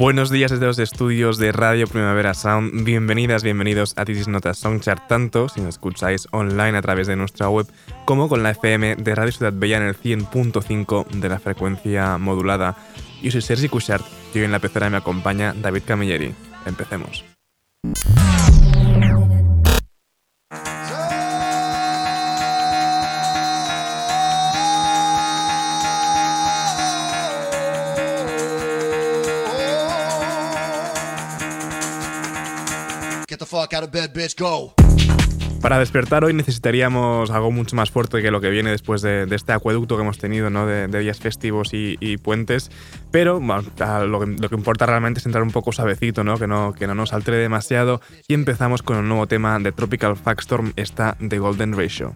Buenos días desde los estudios de Radio Primavera Sound. Bienvenidas, bienvenidos a This Notas Songchart, tanto si nos escucháis online a través de nuestra web como con la FM de Radio Ciudad Bella en el 100.5 de la frecuencia modulada. Yo soy Sergi Cushart y hoy en la pecera me acompaña David Camilleri. Empecemos. Para despertar hoy necesitaríamos algo mucho más fuerte que lo que viene después de, este acueducto que hemos tenido, ¿no? de, días festivos y, puentes. Pero lo, que, importa realmente es entrar un poco suavecito, ¿no? Que, no, que no nos altere demasiado. Y empezamos con un nuevo tema de Tropical Factstorm, está The Golden Ratio.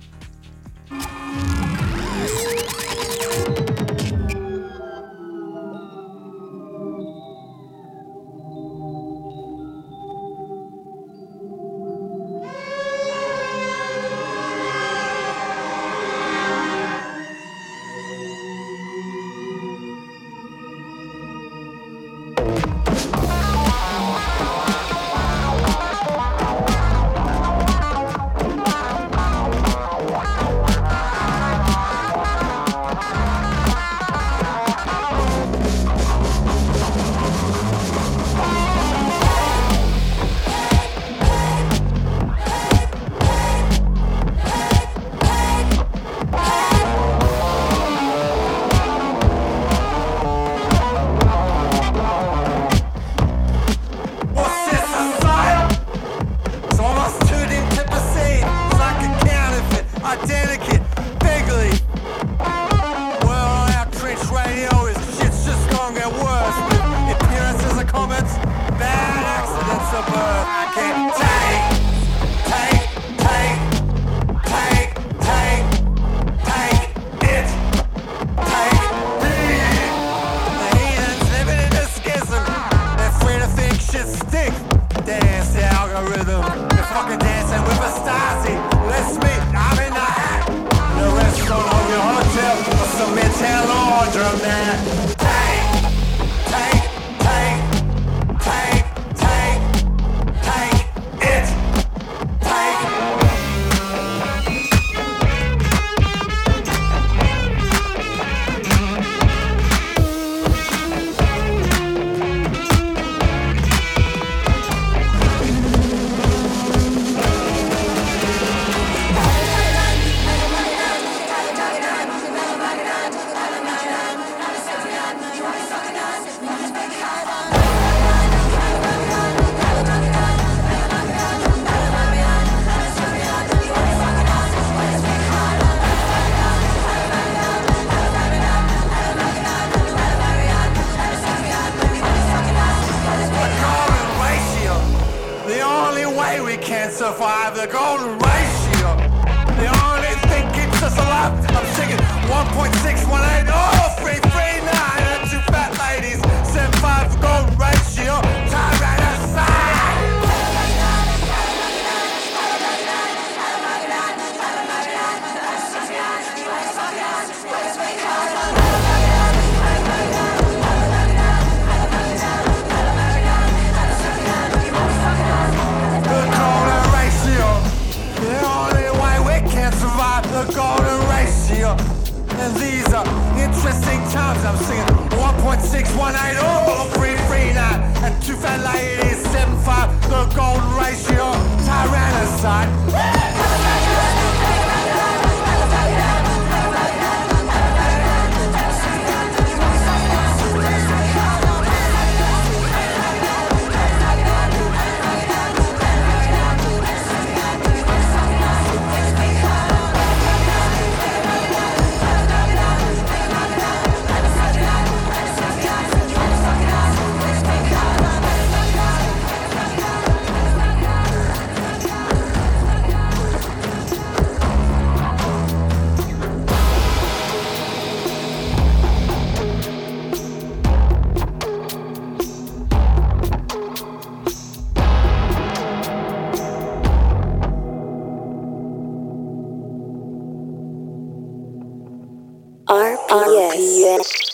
Yes.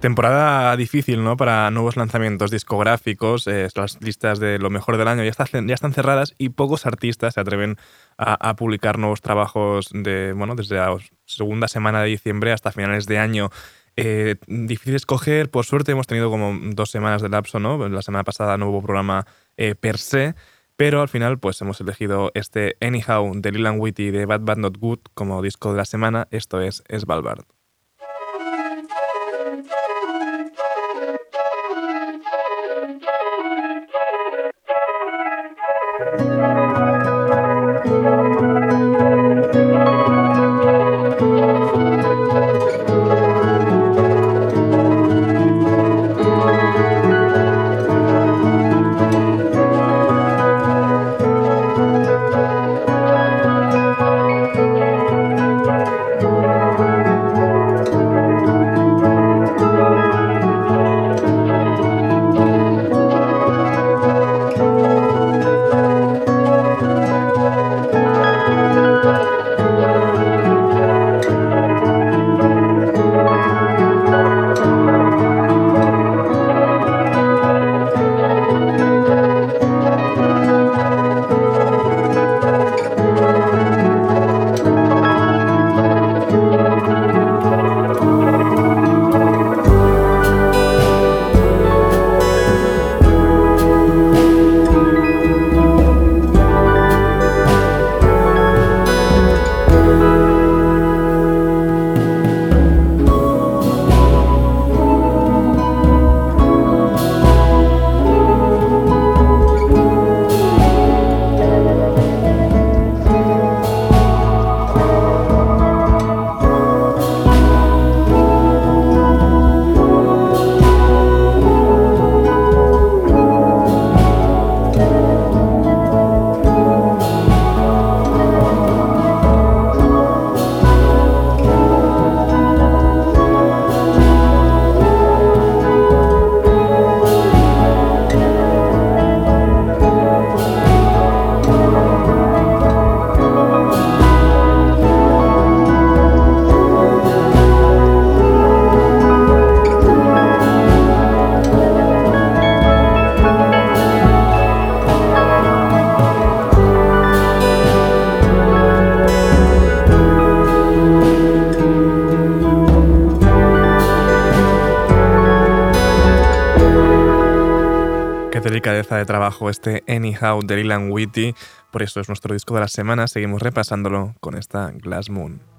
Temporada difícil, ¿no? Para nuevos lanzamientos discográficos. Eh, las listas de lo mejor del año ya, ya están cerradas y pocos artistas se atreven a, publicar nuevos trabajos de, bueno, desde la segunda semana de diciembre hasta finales de año. Eh, difícil escoger, por suerte hemos tenido como dos semanas de lapso, ¿no? La semana pasada nuevo programa eh, per se, pero al final pues hemos elegido este Anyhow de Lilan Witty de Bad Bad Not Good como disco de la semana, esto es Svalbard. de este Anyhow de Lilan Witty, por eso es nuestro disco de la semana, seguimos repasándolo con esta Glass Moon.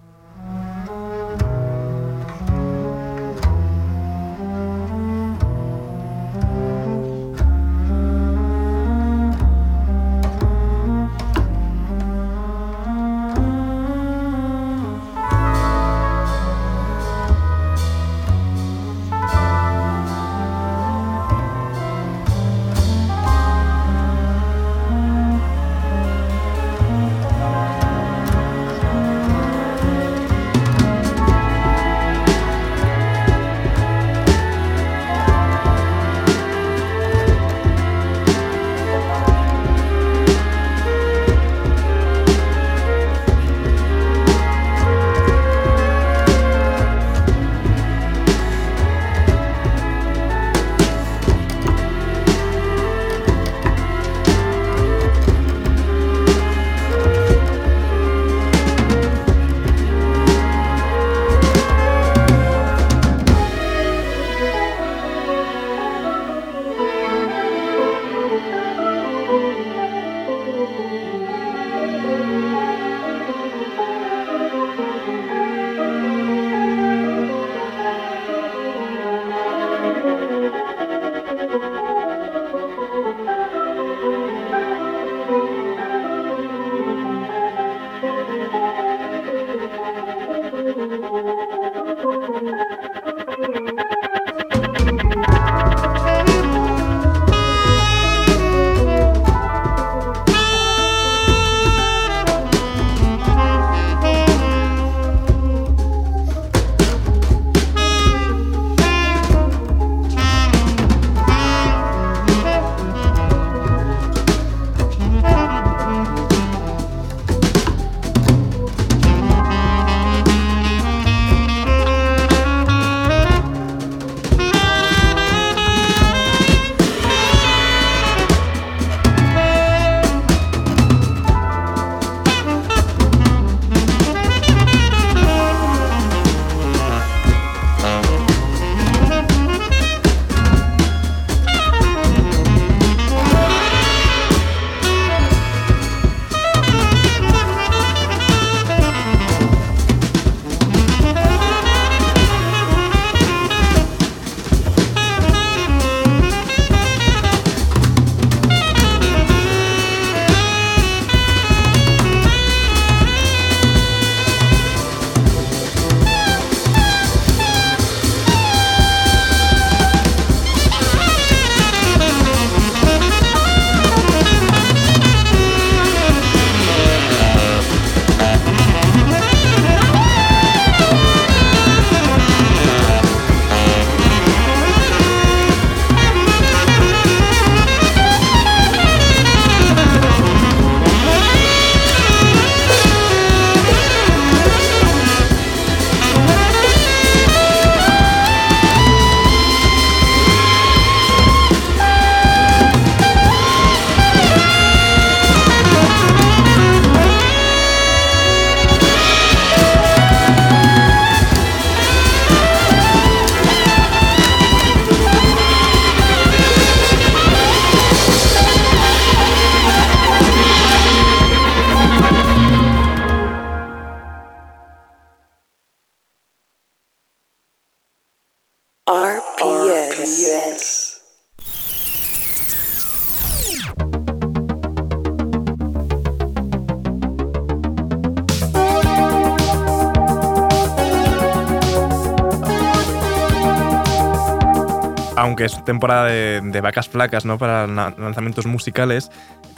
Aunque es temporada de, vacas flacas ¿no? para lanzamientos musicales,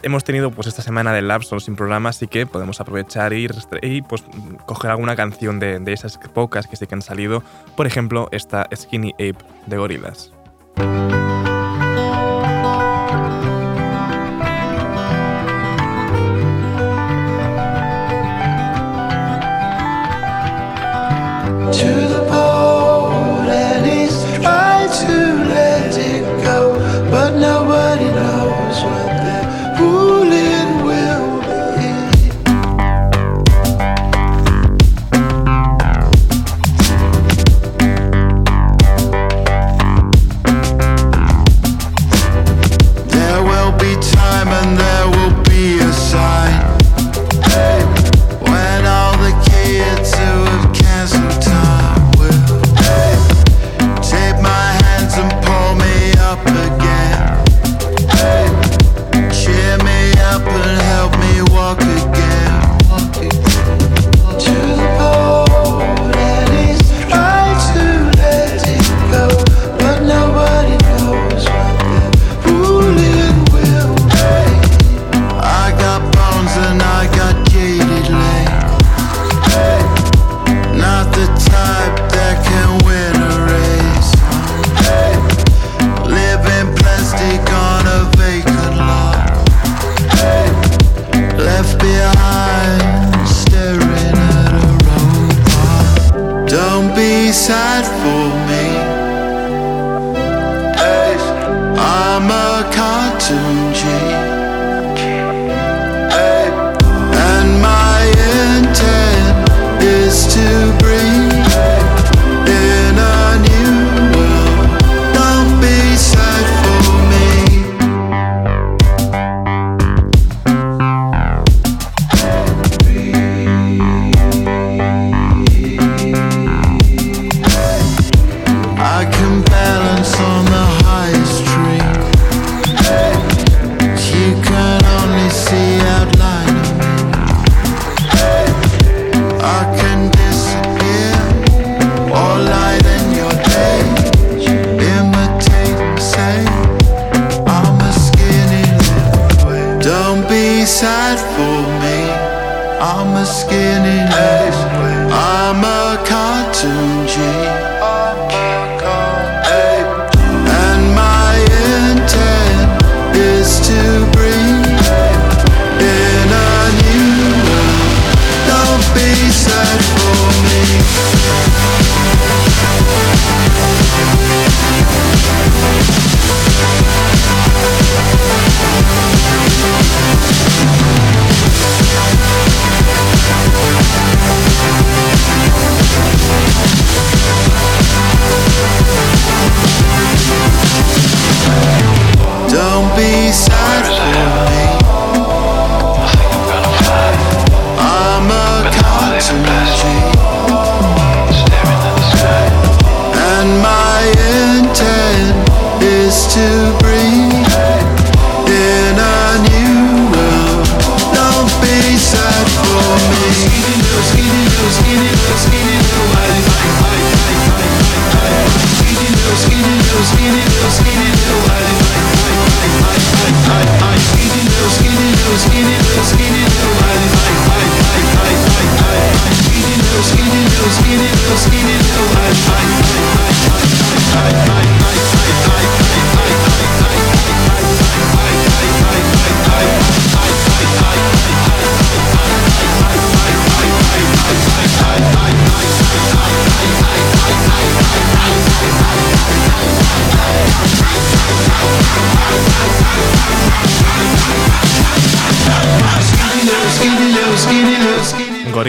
hemos tenido pues esta semana de Lapson sin programa, así que podemos aprovechar y, y, pues, coger alguna canción de, de esas pocas que sí que han salido. Por ejemplo, esta Skinny Ape de Gorillaz. to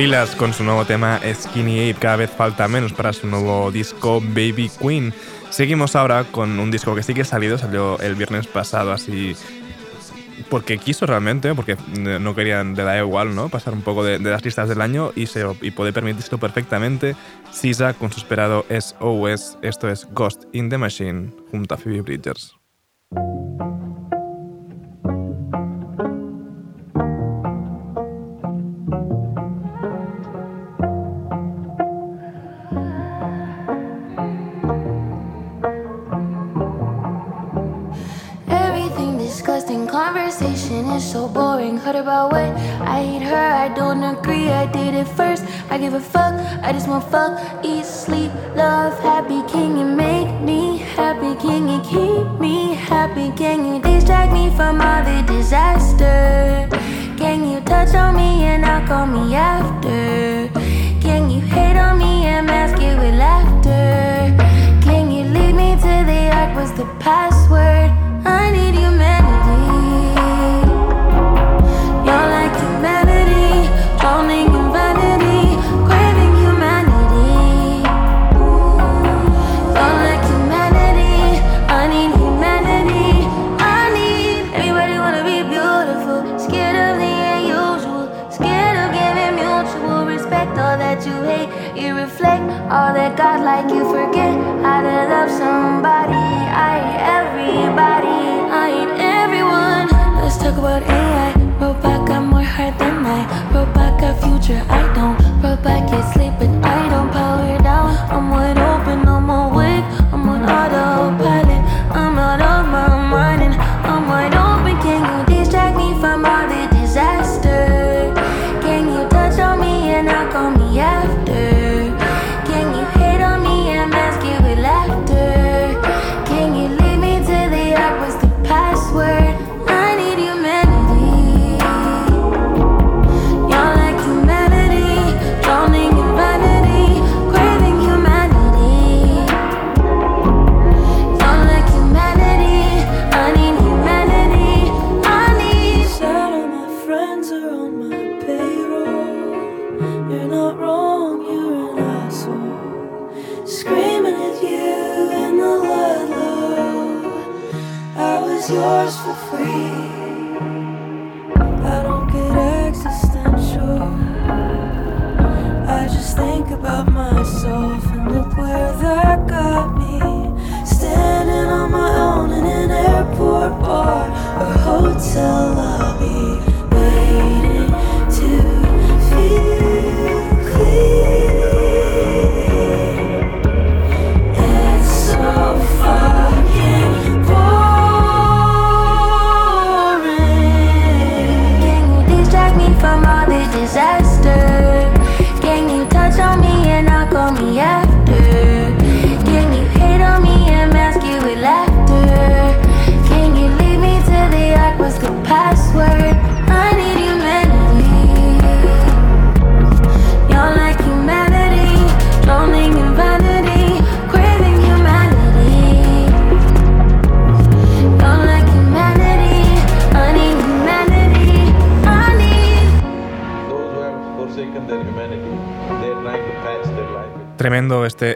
Gorillaz con su nuevo tema Skinny Ape, cada vez falta menos para su nuevo disco Baby Queen. Seguimos ahora con un disco que sí que ha salido, salió el viernes pasado, así porque quiso realmente, porque no querían, le da igual, ¿no? Pasar un poco de, de las listas del año y, se, y puede permitírselo perfectamente. Sisa con su esperado SOS, esto es Ghost in the Machine, junto a Phoebe Bridgers. Conversation is so boring. Heard about what I hate her, I don't agree. I did it first. I give a fuck. I just want fuck, eat, sleep, love, happy. Can you make me happy? Can you keep me happy? Can you distract me from all the disaster? Can you touch on me and not call me after? Can you hate on me and mask it with laughter? Can you lead me to the ark? Was the password? I need humanity. Only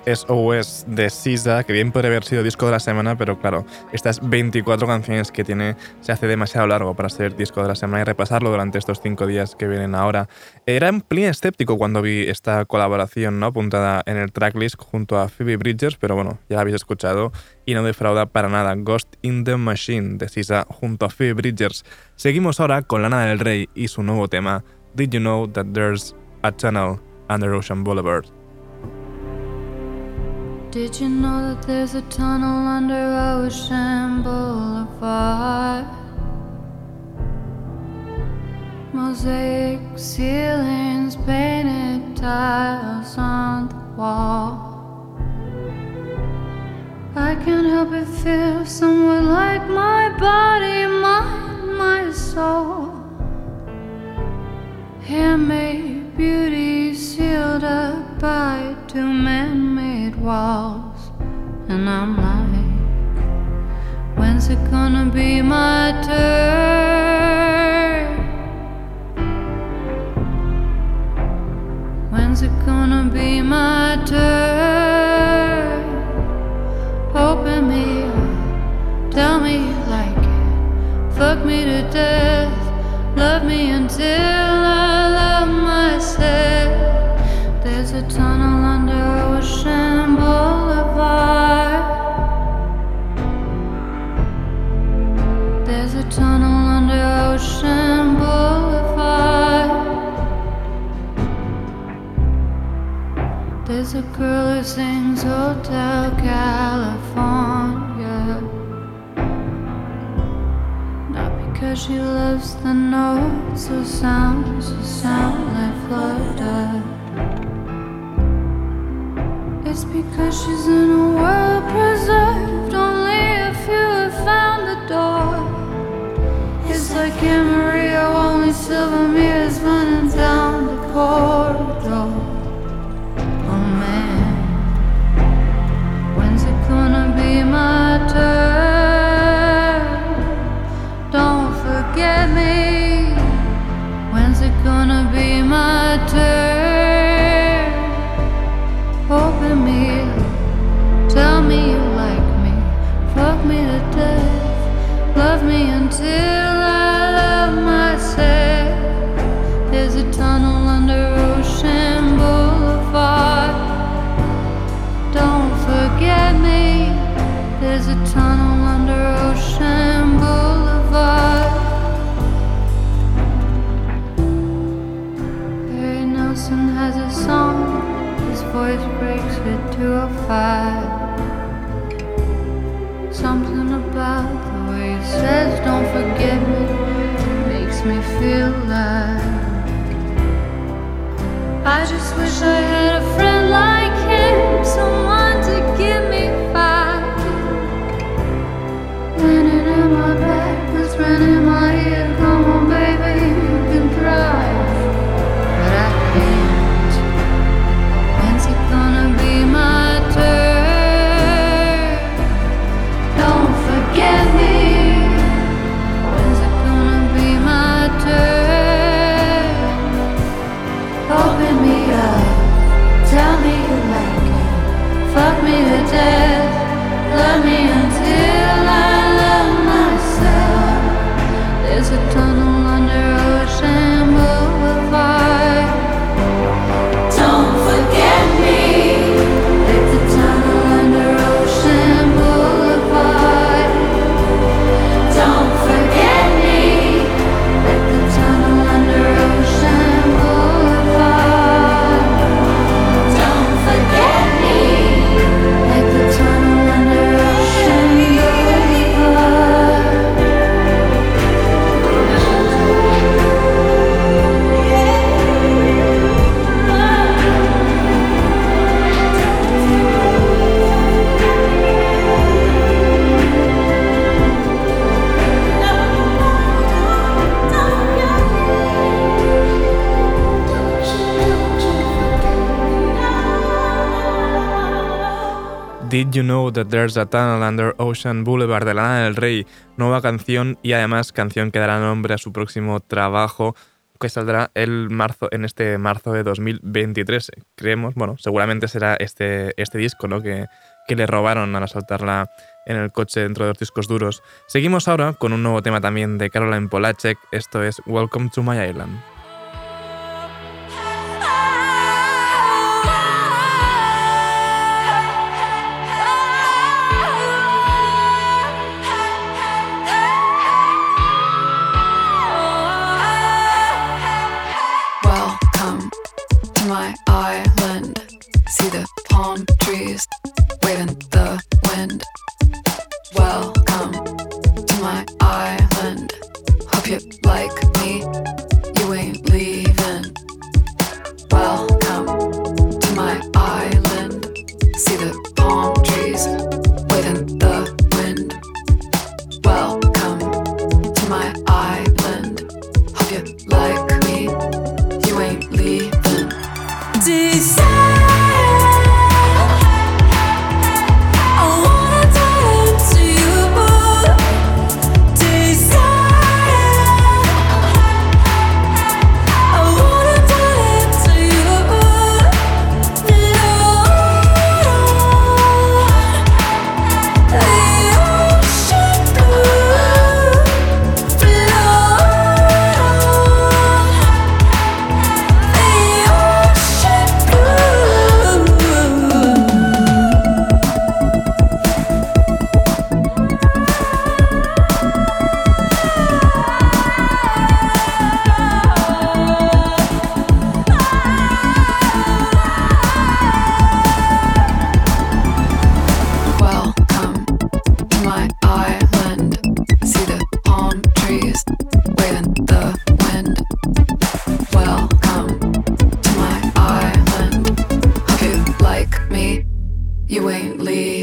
SOS de SISA, que bien podría haber sido disco de la semana, pero claro, estas 24 canciones que tiene se hace demasiado largo para ser disco de la semana y repasarlo durante estos 5 días que vienen ahora. Era un plin escéptico cuando vi esta colaboración ¿no? apuntada en el tracklist junto a Phoebe Bridgers, pero bueno, ya la habéis escuchado y no defrauda para nada Ghost in the Machine de SISA junto a Phoebe Bridgers. Seguimos ahora con Lana del Rey y su nuevo tema, Did You Know That There's a Tunnel Under Ocean Boulevard? Did you know that there's a tunnel under Ocean Boulevard? Mosaic ceilings, painted tiles on the wall. I can't help but feel somewhat like my body, mind, my soul. Handmade beauty sealed up by two man made walls. And I'm like, when's it gonna be my turn? When's it gonna be my turn? Open me up, tell me you like it, fuck me to death, love me until California. Not because she loves the notes or sounds or sound like flutter. It's because she's in a world preserved. Only a few have found the door. It's like Maria, only silver mirrors I just wish I had a friend like him, Did You Know That There's a Tunnel Under Ocean Boulevard de Lana del Rey, nueva canción y además canción que dará nombre a su próximo trabajo que saldrá el marzo, en este marzo de 2023. Creemos, bueno, seguramente será este, este disco ¿no? que, que le robaron al asaltarla en el coche dentro de los discos duros. Seguimos ahora con un nuevo tema también de Caroline Polacek, esto es Welcome to My Island. quaintly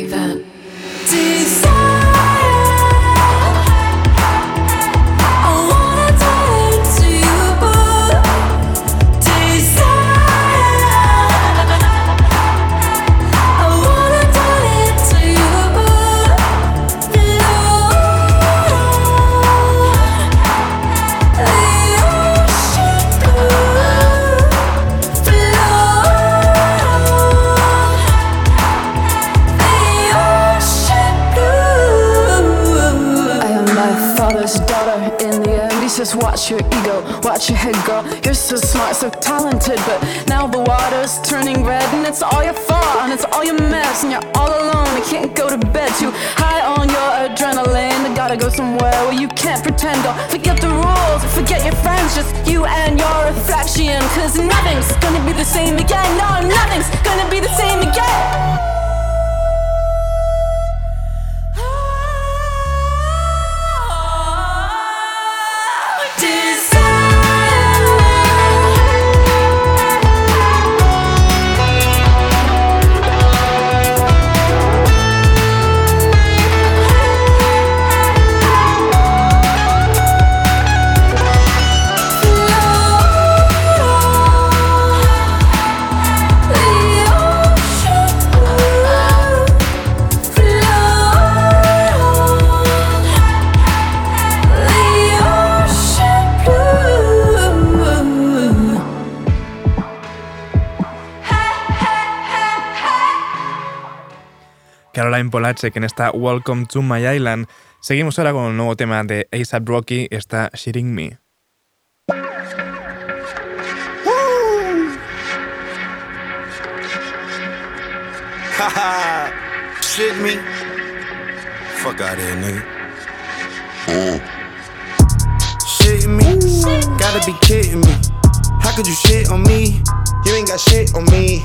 En esta Welcome to My Island. Seguimos ahora con un nuevo tema de ASAP Rocky, está Shitting Me. Shit me. Fuck out here, nigga. Me. Gotta be kidding me. How could you shit on me? You ain't got shit on me.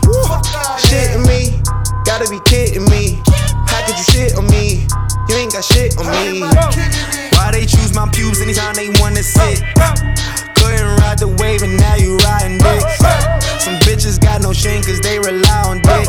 Shit me. Gotta be kidding me. Could you shit on me? You ain't got shit on me. Why they choose my pubes anytime they wanna sit? Couldn't ride the wave and now you riding dick. Some bitches got no shame cause they rely on dick.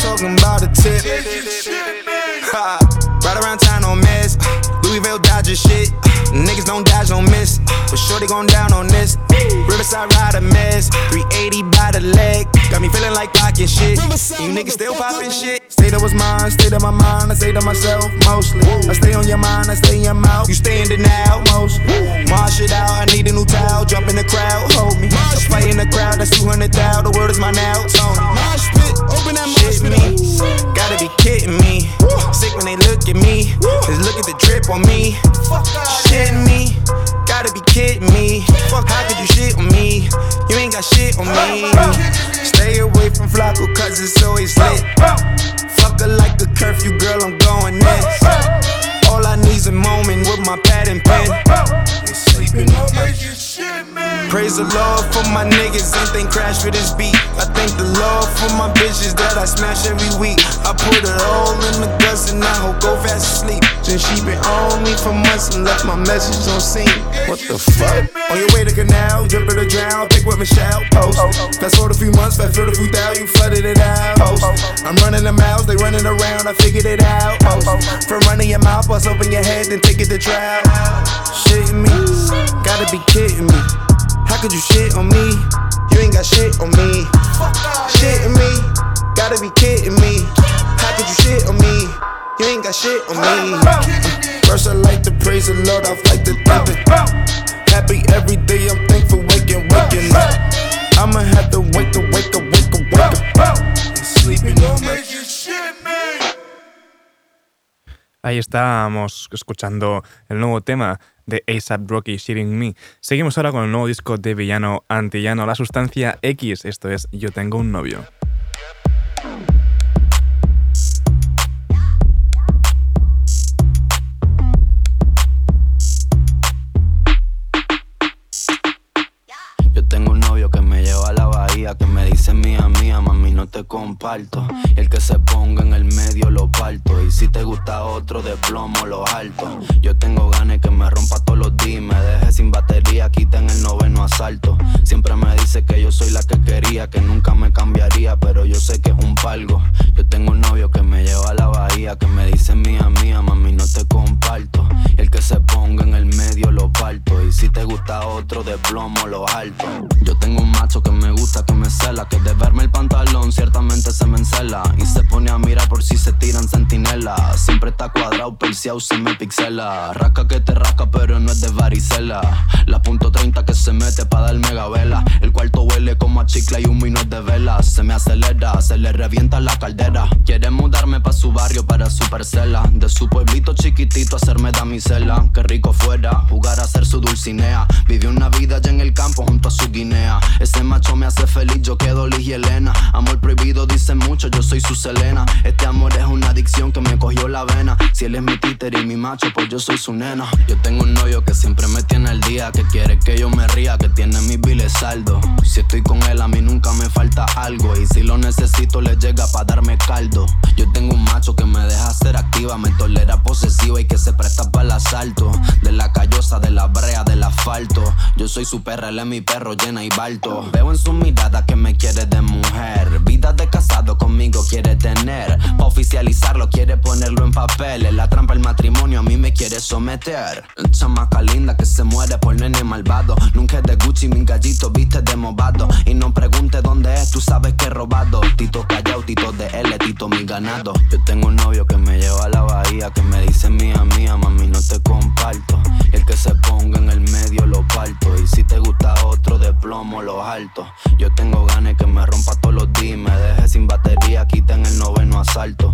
Talking about a tip. Right around town on mess. Louisville Dodger shit. Niggas don't dodge, don't miss. But sure they gon' down on this. Riverside ride a mess. 380 by the leg. Got me feeling like pocket shit. You niggas still popping shit. State of was mine, state of my mind. I say to myself mostly. I stay on your mind, I stay in your mouth. You stay in denial mostly. Marsh it out, I need a new towel. Jump in the crowd, hold me. I play in the crowd, that's 200 thou. The world is my now, Tony. Mosh pit, open that shit me. Gotta be kidding me. Sick when they look at me. Just look at the drip on me. Shit me. Gotta be kidding me. Fuck, how could you shit on me? You ain't got shit on me. Stay away from Flacco, cause it's always lit. Fuck her like a curfew, girl, I'm going next. All I need's a moment with my pad and pen. Sleeping on my Praise the Lord for my niggas, ain't think crash for this beat. I thank the Lord for my bitches that I smash every week. I put it all in the guts and I hope go fast asleep. Since she been on me for months and left my message on scene. What the fuck? On your way to canal, jumping to drown, pick with Michelle, post. Fast forward a few months, fast forward a few thousand, you flooded it out. Post. I'm running the mouths, they running around, I figured it out. Post. From running your mouth, bust open your head, then take it to trial. Shitting me, gotta be kidding me. How could you shit on me? You ain't got shit on me. Shitting me, gotta be kidding me. How could you shit on me? I'ma have to wake up, wake up, wake up, wake up. Ahí estábamos escuchando el nuevo tema de ASAP Rocky, Shitting Me. Seguimos ahora con el nuevo disco de Villano Antillano, La Sustancia X. Esto es Yo Tengo un Novio. comparto. Y el que se ponga en el medio lo parto. Y si te gusta otro de plomo, lo alto. Yo tengo ganas que me rompa todos los días. Me deje sin batería, quiten el noveno asalto. Siempre me dice que yo soy la que quería, que nunca me cambiaría. Pero yo sé que es un palgo. Yo tengo un novio que me lleva a la bahía, que me dice mía, mía, mami, no te comparto. Y el que se ponga en el medio lo parto. Y si te gusta otro de plomo, lo alto. Yo tengo un macho que me gusta, que me cela, que de verme el pantalón, cierto ciertamente se me encela. Y se pone a mirar por si se tiran sentinela. Siempre está cuadrado, perseado, se me pixela. Rasca que te rasca, pero no es de varicela. La punto 30 que se mete para dar mega vela. El cuarto huele como a chicle y un no de vela. Se me acelera, se le revienta la caldera. Quiere mudarme pa' su barrio para su parcela. De su pueblito chiquitito hacerme damisela. Qué rico fuera jugar a ser su dulcinea. Vivió una vida allá en el campo junto a su guinea. Ese macho me hace feliz, yo quedo Elena. Soy su Selena. Este amor es una adicción que me cogió la vena. Si él es mi títer y mi macho, pues yo soy su nena. Yo tengo un novio que siempre me tiene al día. Que quiere que yo me ría, que tiene mis biles saldo. Si estoy con él, a mí nunca me falta algo. Y si lo necesito, le llega pa' darme caldo. Yo tengo un macho que me deja ser activa, me tolera posesiva y que se presta para el asalto. De la callosa, de la brea, del asfalto. Yo soy su perra, él es mi perro, llena y balto. Veo en su mirada que me quiere de mujer. Vida de casado conmigo quiere tener. Pa' oficializarlo, quiere ponerlo en papel. En la trampa el matrimonio a mí me quiere someter. Chamaca linda que se muere por nene malvado. Nunca es de Gucci, mi gallito viste de movado. Y no pregunte dónde es, tú sabes que he robado. Tito callao, Tito de L, Tito mi ganado. Yo tengo un novio que me lleva a la bahía, que me dice mía, mía, mami, no te comparto. Y el que se ponga en el medio lo parto. Y si te gusta otro de plomo, lo alto. Yo tengo ganas que me rompa todos los días, me deje sin batería, quita en el noveno asalto.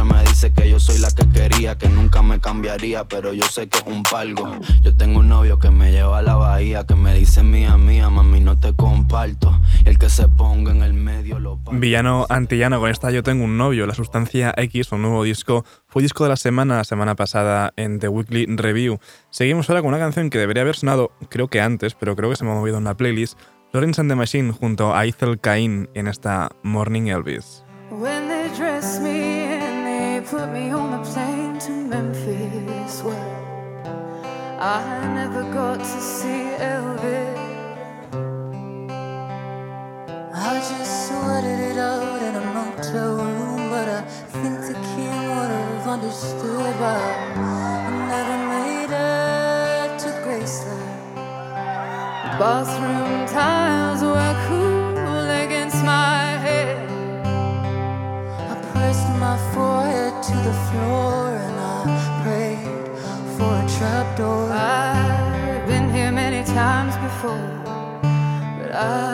Me dice que yo soy la que quería, que nunca me cambiaría, pero yo sé que es un palgo. Yo tengo un novio que me lleva a la bahía, que me dice mía, mía, mami, no te comparto. Y el que se ponga en el medio lo parto. Villano antillano con esta Yo tengo un novio, la sustancia X, un nuevo disco, fue disco de la semana, la semana pasada en The Weekly Review. Seguimos ahora con una canción que debería haber sonado, creo que antes, pero creo que se me ha movido en la playlist, Lawrence and the Machine junto a Ethel Cain en esta Morning Elvis. When they put me on a plane to Memphis, well, I never got to see Elvis. I just sweated it out in a motel room, but I think the king would have understood why I never made it to Graceland. Bathroom tiles the floor and I prayed for a trapdoor. I've been here many times before, but I've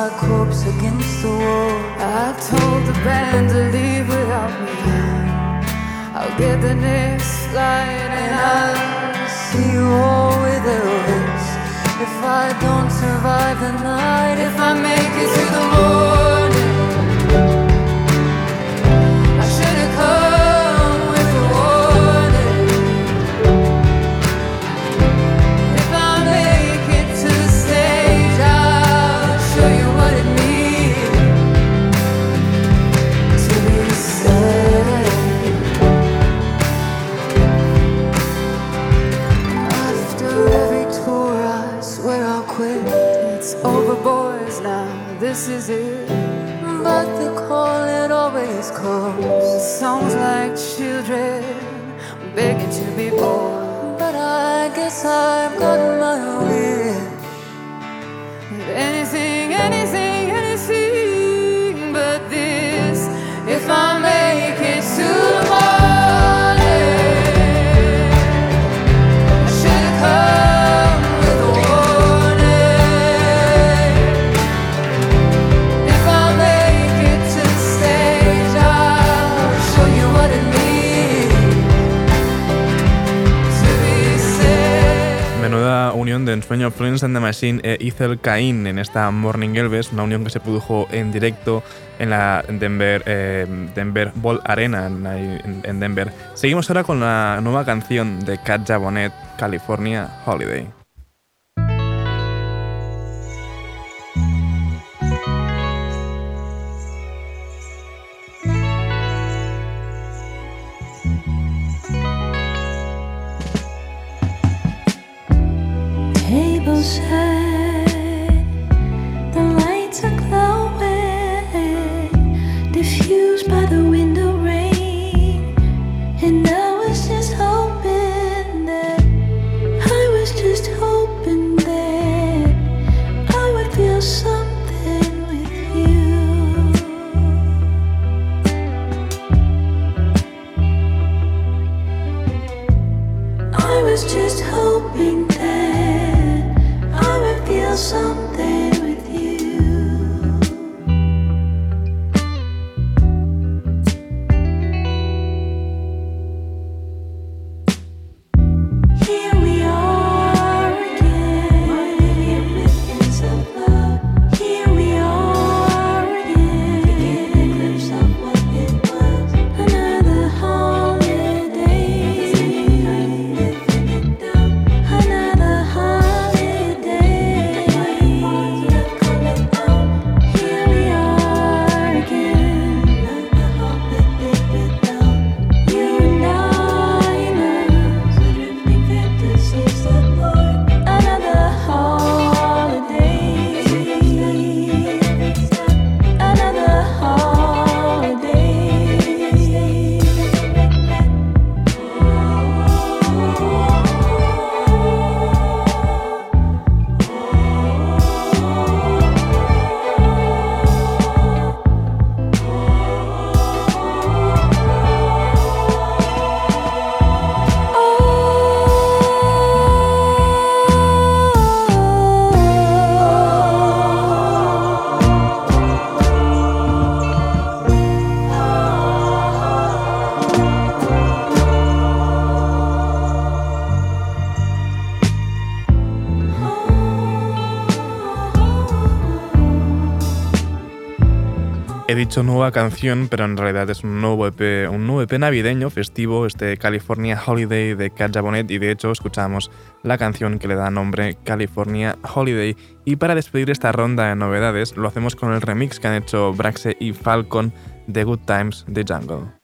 my corpse against the wall. I told the band to leave without me. I'll get the next flight and I'll see you all with the Elvis. If I don't survive the night, if I make it to the morning, always comes. Songs like children begging to be born. But I guess I've got my wish. Anything, anything año Florence and the Machine e Ethel Cain en esta Morning Elves, una unión que se produjo en directo en la Denver, eh, Denver Ball Arena en, en Denver. Seguimos ahora con la nueva canción de Cat Jabonet, California Holiday. Nueva canción, pero en realidad es un nuevo EP, un nuevo EP navideño, festivo, este California Holiday de Cat Jabonet, y de hecho escuchamos la canción que le da nombre California Holiday. Y para despedir esta ronda de novedades, lo hacemos con el remix que han hecho Braxe y Falcon de Good Times de Jungle.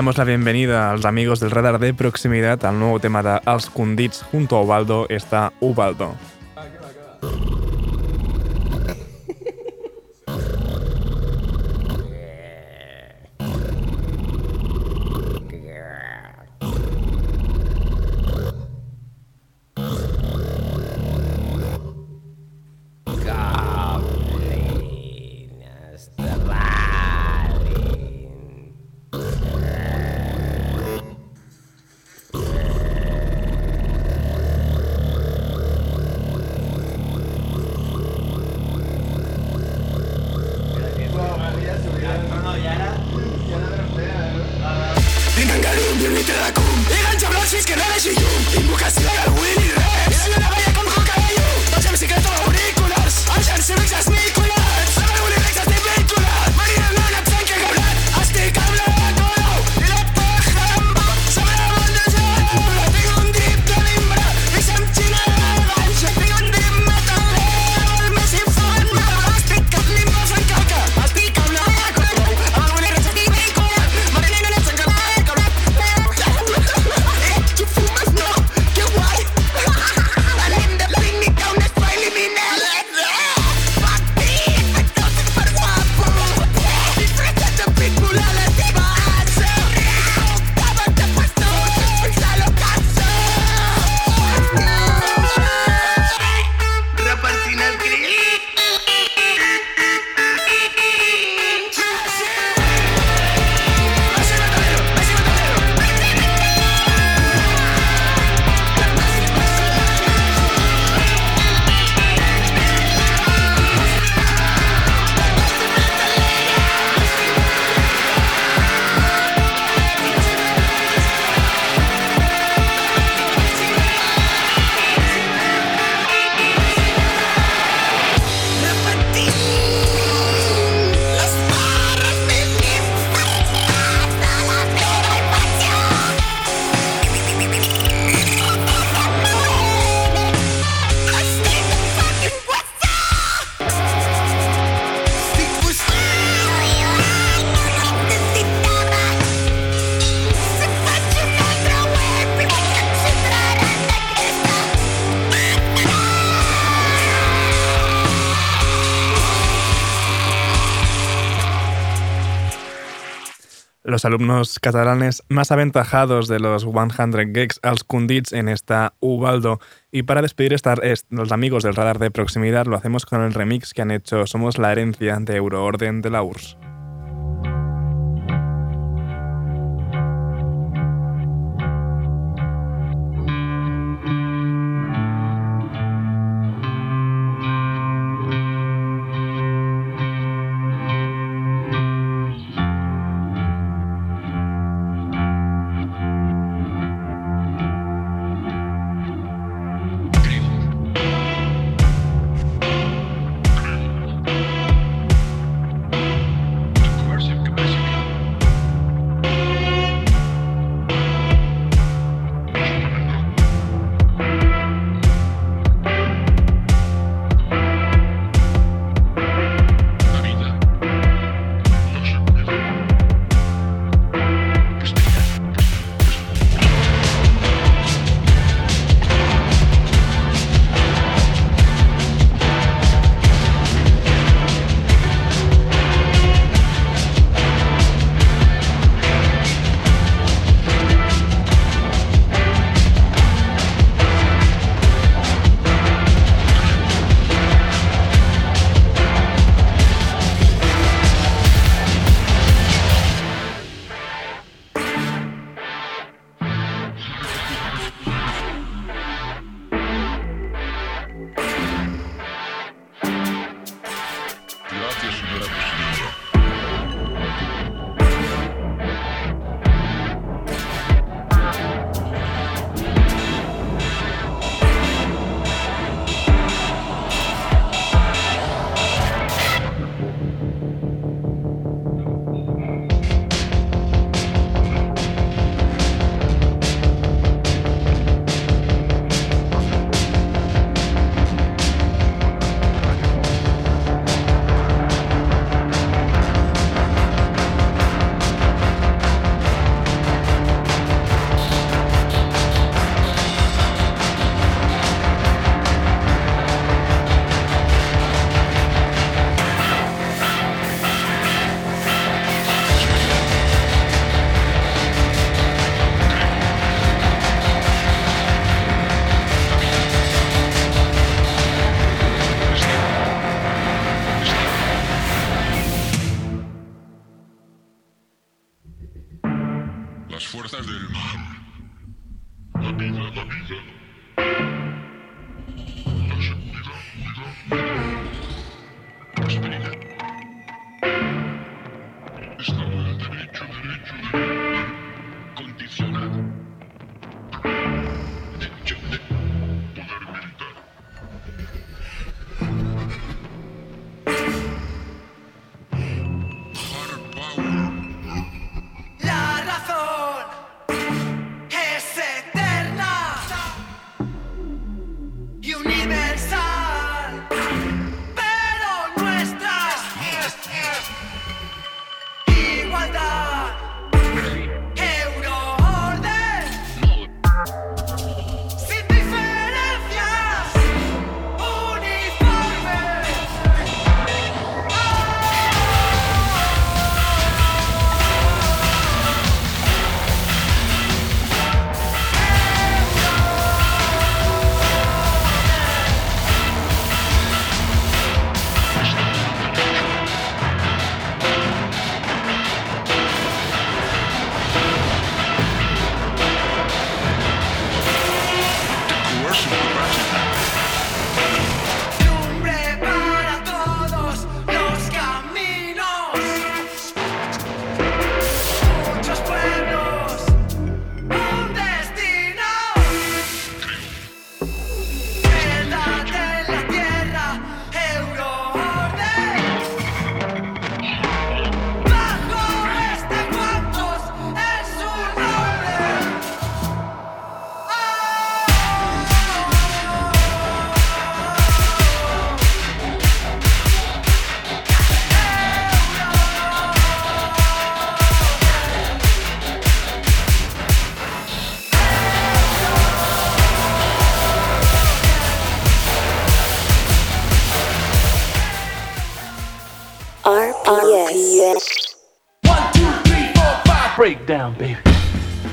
damos la bienvenida a los amigos del radar de proximidad al nuevo tema de Els Condits junto a Ubaldo está Ubaldo. los alumnos catalanes más aventajados de los 100 Geeks als Kundits en esta Ubaldo. Y para despedir estar los amigos del radar de proximidad lo hacemos con el remix que han hecho Somos la herencia de Euroorden de la URSS.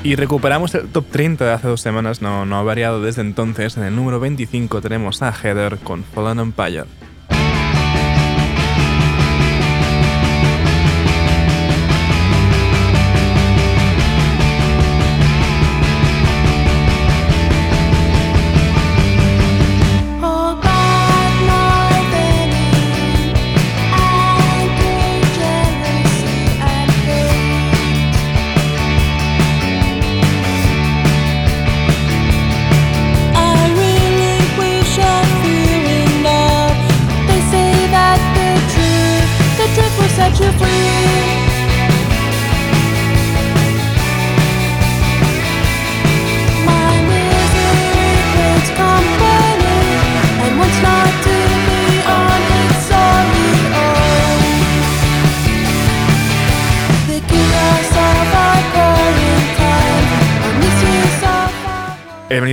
Y recuperamos el top 30 de hace dos semanas, no, no ha variado desde entonces. En el número 25 tenemos a Heather con Fallen Empire.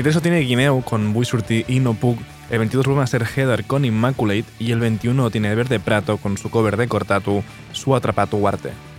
23 lo tiene Guineo con Buisurti y Nopuk, el 22 lo va a ser Heather con Immaculate y el 21 tiene Verde Prato con su cover de Cortatu, su Atrapatuarte.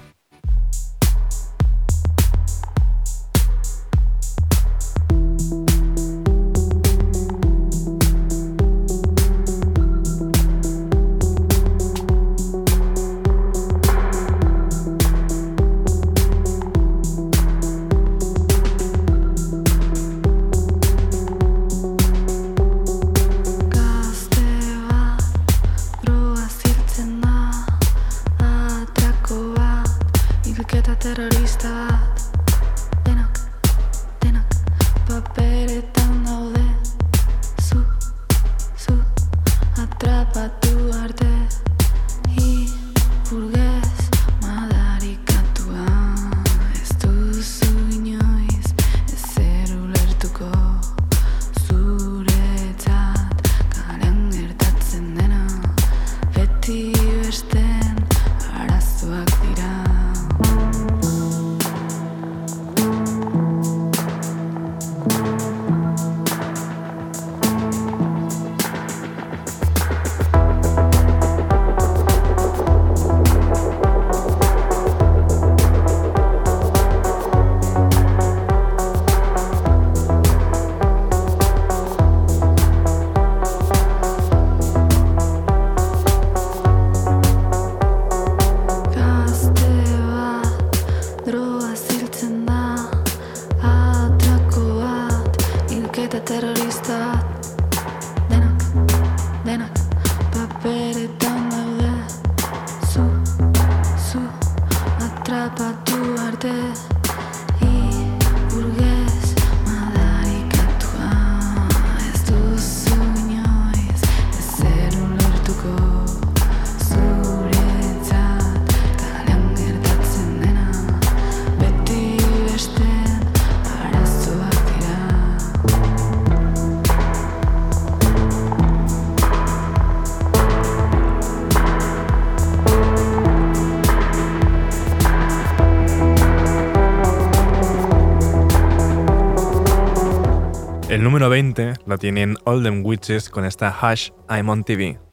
Número 20 lo tienen All Witches con esta Hush I'm on TV.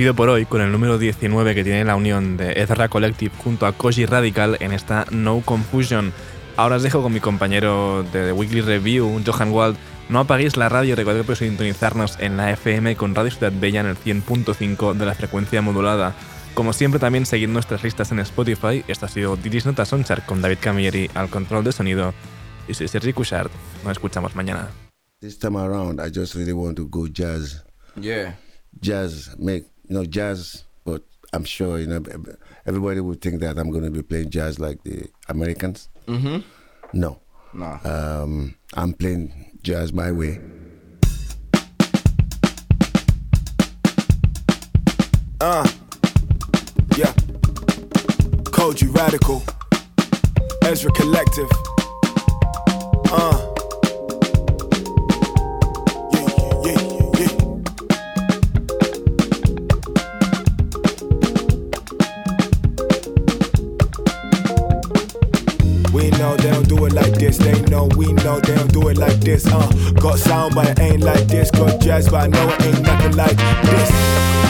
Despido por hoy con el número 19 que tiene la unión de Ezra Collective junto a Koji Radical en esta No Confusion. Ahora os dejo con mi compañero de The Weekly Review, Johan Wald. No apaguéis la radio, recordad que podéis sintonizarnos en la FM con Radio Ciudad Bella en el 100.5 de la frecuencia modulada. Como siempre, también seguid nuestras listas en Spotify. Esto ha sido Diris Nota Sonchar con David Camilleri al control de sonido. Y soy Sergi Cushart. Nos escuchamos mañana. This time around, I just really want to go jazz. Yeah. Jazz, make you know jazz, but I'm sure you know everybody would think that I'm going to be playing jazz like the Americans. Mm-hmm. No, Nah. um, I'm playing jazz my way. Uh, yeah. Koji Radical. Ezra Collective. This. Uh, got sound, but it ain't like this. Got jazz, but I know it ain't nothing like this.